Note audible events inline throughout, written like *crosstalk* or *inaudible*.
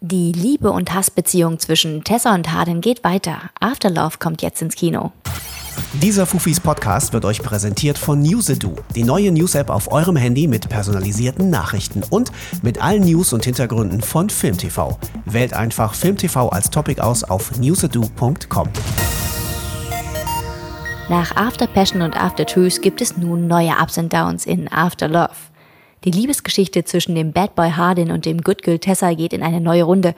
Die Liebe- und Hassbeziehung zwischen Tessa und Hardin geht weiter. Afterlove kommt jetzt ins Kino. Dieser Fufis Podcast wird euch präsentiert von Newsedu, die neue News-App auf eurem Handy mit personalisierten Nachrichten und mit allen News und Hintergründen von FilmTV. Wählt einfach FilmTV als Topic aus auf newsedu.com. Nach After Passion und After Truth gibt es nun neue Ups und Downs in After Love. Die Liebesgeschichte zwischen dem Bad Boy Hardin und dem Good Girl Tessa geht in eine neue Runde.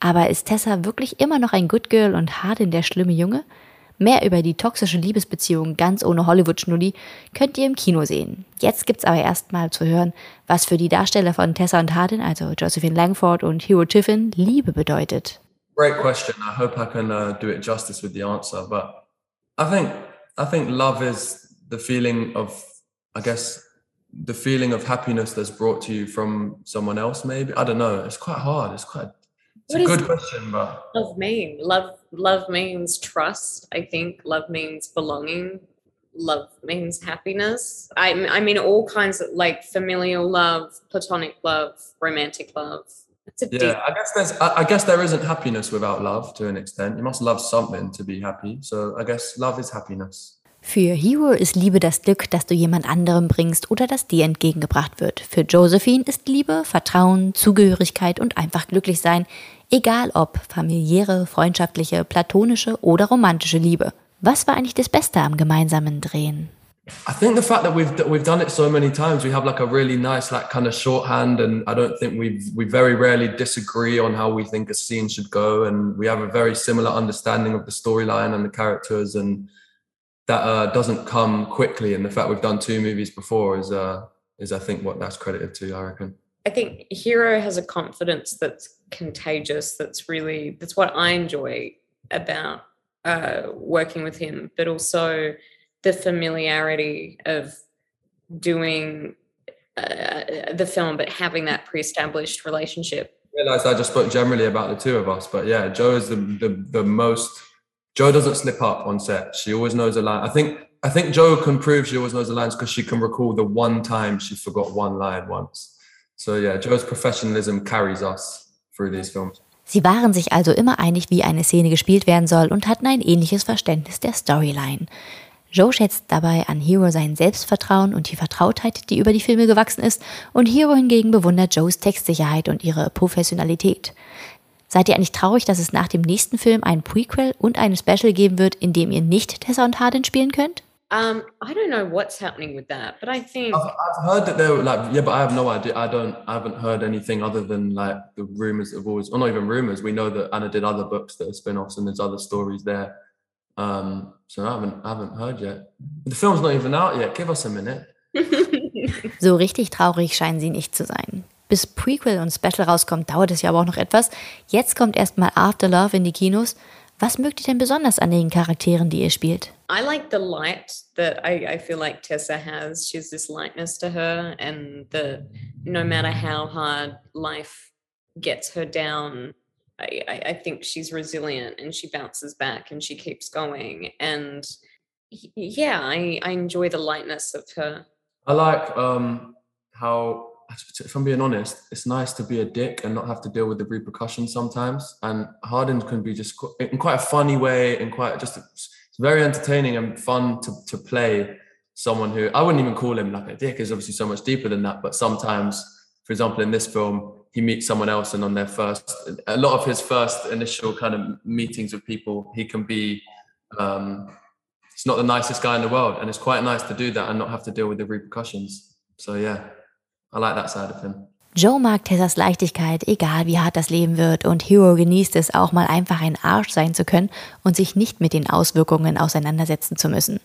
Aber ist Tessa wirklich immer noch ein Good Girl und Hardin der schlimme Junge? Mehr über die toxische Liebesbeziehung ganz ohne Hollywood-Schnulli könnt ihr im Kino sehen. Jetzt gibt's aber erstmal zu hören, was für die Darsteller von Tessa und Hardin, also Josephine Langford und Hero Tiffin, Liebe bedeutet. Great question. I hope I can uh, do it justice with the answer, but I think I think love is the feeling of, I guess, the feeling of happiness that's brought to you from someone else. Maybe I don't know. It's quite hard. It's quite. It's What a good question, but love mean? Love love means trust. I think love means belonging. Love means happiness. I I mean all kinds of like familial love, platonic love, romantic love. A deep yeah, I guess there's. I, I guess there isn't happiness without love to an extent. You must love something to be happy. So I guess love is happiness. Für Hero ist Liebe das Glück, das du jemand anderem bringst oder das dir entgegengebracht wird. Für Josephine ist Liebe Vertrauen, Zugehörigkeit und einfach glücklich sein, egal ob familiäre, freundschaftliche, platonische oder romantische Liebe. Was war eigentlich das Beste am gemeinsamen Drehen? I think the fact that we've we've done it so many times, we have like a really nice like kind of shorthand, and I don't think we we very rarely disagree on how we think a scene should go, and we have a very similar understanding of the storyline and the characters, and that uh, doesn't come quickly. And the fact we've done two movies before is uh is I think what that's credited to. I reckon. I think Hero has a confidence that's contagious. That's really that's what I enjoy about uh, working with him, but also the familiarity of doing uh, the film, but having that pre-established relationship. realized I just spoke generally about the two of us, but yeah, Joe is the, the the most. Joe doesn't slip up on set. She always knows a line. I think I think Joe can prove she always knows the lines because she can recall the one time she forgot one line once. So yeah, Joe's professionalism carries us through these films. Sie waren sich also immer einig, wie eine Szene gespielt werden soll und hatten ein ähnliches Verständnis der Storyline. Joe schätzt dabei an Hero sein Selbstvertrauen und die Vertrautheit, die über die Filme gewachsen ist, und Hero hingegen bewundert Joes Textsicherheit und ihre Professionalität. Seid ihr eigentlich traurig, dass es nach dem nächsten Film ein Prequel und ein Special geben wird, in dem ihr nicht Tessa und Hardin spielen könnt? Um, I don't know what's happening with that, but I think I've, I've heard that they were like yeah, but I have no idea. I don't. I haven't heard anything other than like the rumors of always, or not even rumors. We know that Anna did other books that are spin-offs, and there's other stories there. Um, so I haven't, I haven't heard yet. The film's not even out yet. Give us a minute. *laughs* So richtig traurig scheinen sie nicht zu sein. Bis Prequel und Special rauskommt, dauert es ja aber auch noch etwas. Jetzt kommt erstmal After Love in die Kinos. Was mögt ihr denn besonders an den Charakteren, die ihr spielt? I like the light that I, I feel like Tessa has. She has this lightness to her, and the no matter how hard life gets her down, I, I, I think she's resilient and she bounces back and she keeps going. And yeah, I, I enjoy the lightness of her. I like um, how, if I'm being honest, it's nice to be a dick and not have to deal with the repercussions sometimes. And Harden can be just in quite a funny way and quite just it's very entertaining and fun to, to play someone who I wouldn't even call him like a dick is obviously so much deeper than that. But sometimes, for example, in this film, he meets someone else and on their first, a lot of his first initial kind of meetings with people, he can be um, he's not the nicest guy in the world and it's quite nice to do that and not have to deal with the repercussions so yeah i like that side of him Joe mag Tessas Leichtigkeit, egal wie hart das Leben wird, und Hero genießt es auch mal einfach ein Arsch sein zu können und sich nicht mit den Auswirkungen auseinandersetzen zu müssen.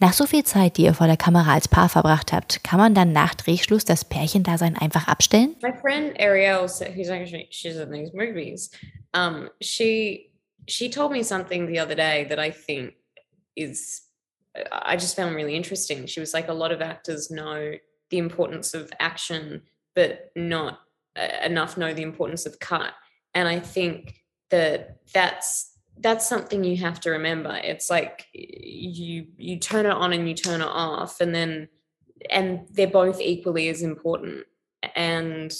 Nach so viel Zeit, die ihr vor der Kamera als Paar verbracht habt, kann man dann nach Drehschluss das Pärchendasein einfach abstellen? My friend Ariel, who's actually she's in these movies, um, she she told me something the other day that I think is I just found really interesting. She was like, a lot of actors know the importance of action, but not uh, enough know the importance of cut. And I think that that's that's something you have to remember. It's like you you turn it on and you turn it off, and then and they're both equally as important. And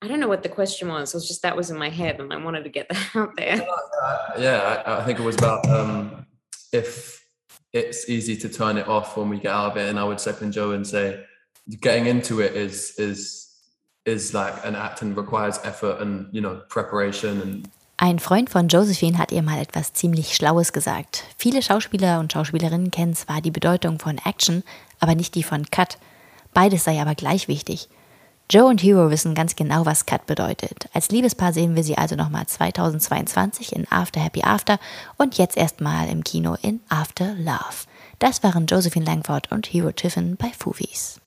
I don't know what the question was. It was just that was in my head, and I wanted to get *laughs* that out there. Uh, yeah, I, I think it was about um, if it's easy to turn it off when we get out of it, and I would second Joe and say getting into it is is is like an act and requires effort and you know preparation and Ein Freund von Josephine hat ihr mal etwas ziemlich Schlaues gesagt. Viele Schauspieler und Schauspielerinnen kennen zwar die Bedeutung von Action, aber nicht die von Cut. Beides sei aber gleich wichtig. Joe und Hero wissen ganz genau, was Cut bedeutet. Als Liebespaar sehen wir sie also nochmal 2022 in After Happy After und jetzt erstmal im Kino in After Love. Das waren Josephine Langford und Hero Tiffin bei Foofies.